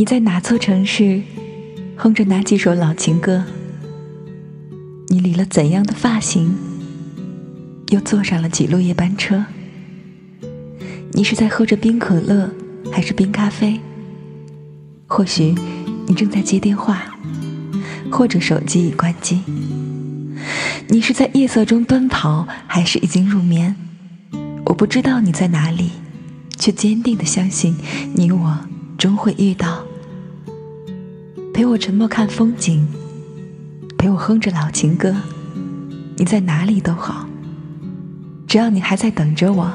你在哪座城市，哼着哪几首老情歌？你理了怎样的发型，又坐上了几路夜班车？你是在喝着冰可乐，还是冰咖啡？或许你正在接电话，或者手机已关机。你是在夜色中奔跑，还是已经入眠？我不知道你在哪里，却坚定的相信你我终会遇到。陪我沉默看风景，陪我哼着老情歌。你在哪里都好，只要你还在等着我，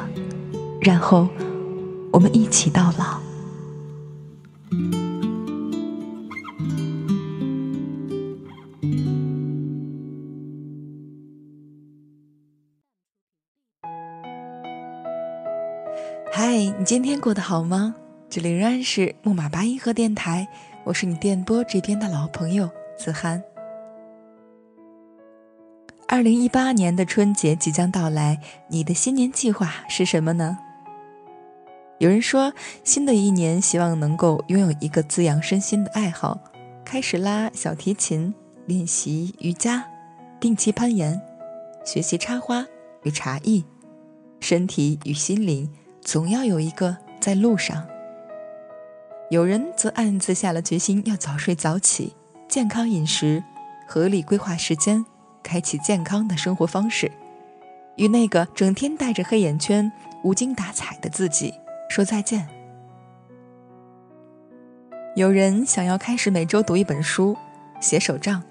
然后我们一起到老。嗨，你今天过得好吗？这里仍然是木马八音盒电台，我是你电波这边的老朋友子涵。二零一八年的春节即将到来，你的新年计划是什么呢？有人说，新的一年希望能够拥有一个滋养身心的爱好，开始拉小提琴，练习瑜伽，定期攀岩，学习插花与茶艺，身体与心灵。总要有一个在路上。有人则暗自下了决心，要早睡早起，健康饮食，合理规划时间，开启健康的生活方式，与那个整天戴着黑眼圈、无精打采的自己说再见。有人想要开始每周读一本书，写手账，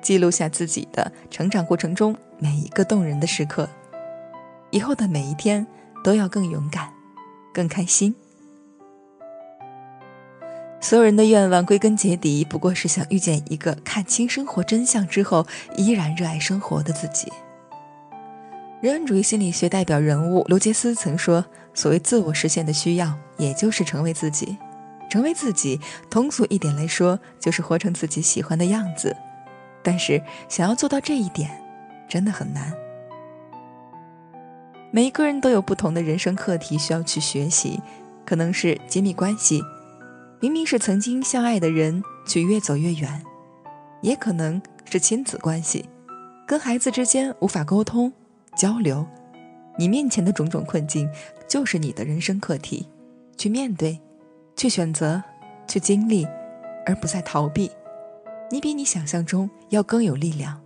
记录下自己的成长过程中每一个动人的时刻，以后的每一天。都要更勇敢，更开心。所有人的愿望归根结底不过是想遇见一个看清生活真相之后依然热爱生活的自己。人文主义心理学代表人物刘杰斯曾说：“所谓自我实现的需要，也就是成为自己。成为自己，通俗一点来说，就是活成自己喜欢的样子。但是，想要做到这一点，真的很难。”每一个人都有不同的人生课题需要去学习，可能是亲密关系，明明是曾经相爱的人，却越走越远；也可能是亲子关系，跟孩子之间无法沟通交流。你面前的种种困境，就是你的人生课题，去面对，去选择，去经历，而不再逃避。你比你想象中要更有力量。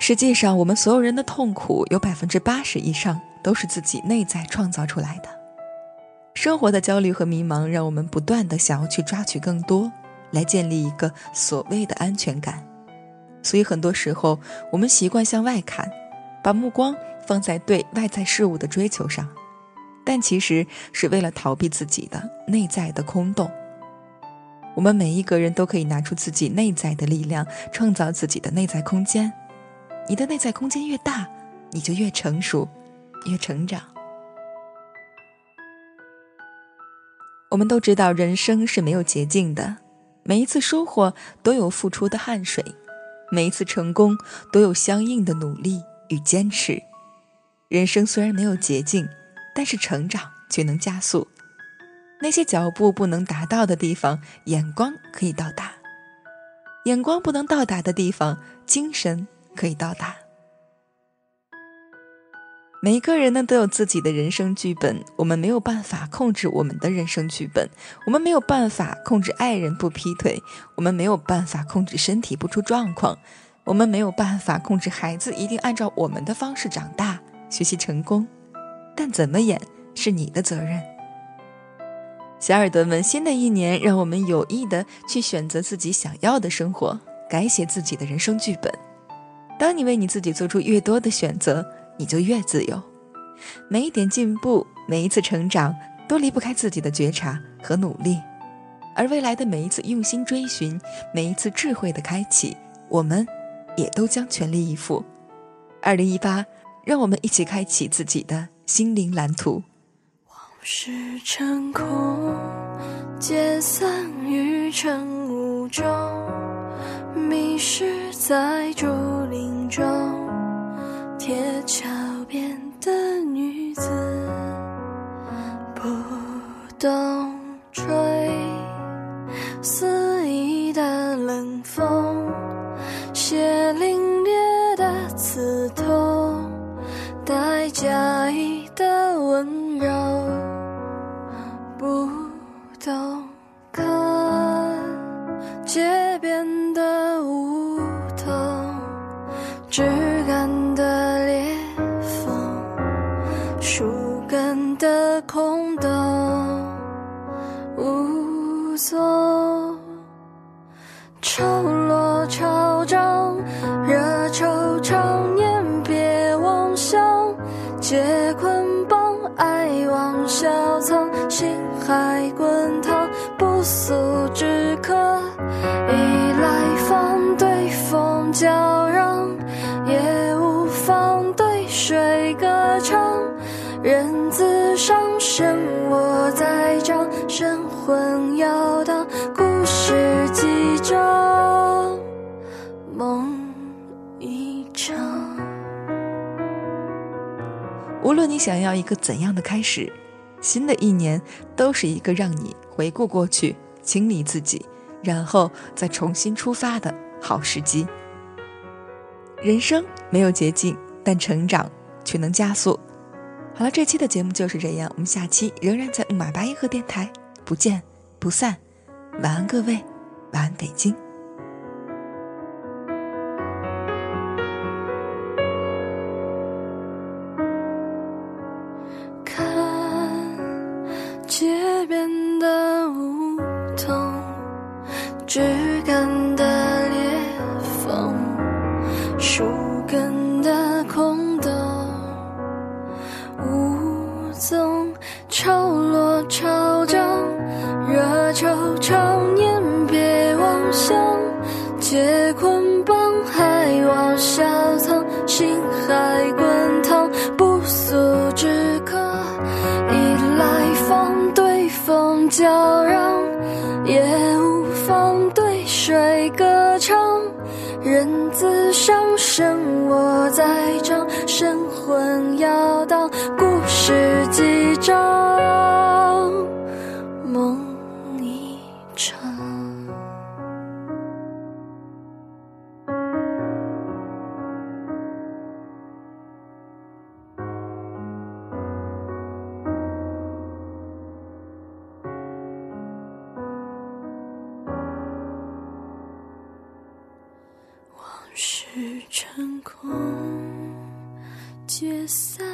实际上，我们所有人的痛苦有百分之八十以上都是自己内在创造出来的。生活的焦虑和迷茫，让我们不断的想要去抓取更多，来建立一个所谓的安全感。所以很多时候，我们习惯向外看，把目光放在对外在事物的追求上，但其实是为了逃避自己的内在的空洞。我们每一个人都可以拿出自己内在的力量，创造自己的内在空间。你的内在空间越大，你就越成熟，越成长。我们都知道，人生是没有捷径的，每一次收获都有付出的汗水，每一次成功都有相应的努力与坚持。人生虽然没有捷径，但是成长却能加速。那些脚步不能达到的地方，眼光可以到达；眼光不能到达的地方，精神。可以到达。每一个人呢都有自己的人生剧本，我们没有办法控制我们的人生剧本，我们没有办法控制爱人不劈腿，我们没有办法控制身体不出状况，我们没有办法控制孩子一定按照我们的方式长大、学习成功。但怎么演是你的责任。小耳朵们，新的一年，让我们有意的去选择自己想要的生活，改写自己的人生剧本。当你为你自己做出越多的选择，你就越自由。每一点进步，每一次成长，都离不开自己的觉察和努力。而未来的每一次用心追寻，每一次智慧的开启，我们也都将全力以赴。二零一八，让我们一起开启自己的心灵蓝图。往事成空，解散于晨雾中。迷失在竹林中，铁桥边的女子不懂吹，肆意的冷风，写凛冽的刺痛。潮落潮涨，热愁常年别妄想，解捆绑，爱往小藏，心海滚烫，不速之客，一来方对风叫嚷，也无妨对水歌唱，人自伤身我在掌，神魂摇荡，论你想要一个怎样的开始，新的一年都是一个让你回顾过去、清理自己，然后再重新出发的好时机。人生没有捷径，但成长却能加速。好了，这期的节目就是这样，我们下期仍然在马八音盒电台，不见不散。晚安，各位，晚安，北京。结捆绑，还望小藏，心海滚烫，不速之客。一来访对风叫嚷，也无妨对水歌唱。人自伤身我在掌，神魂摇荡，故事几章，成空，解散。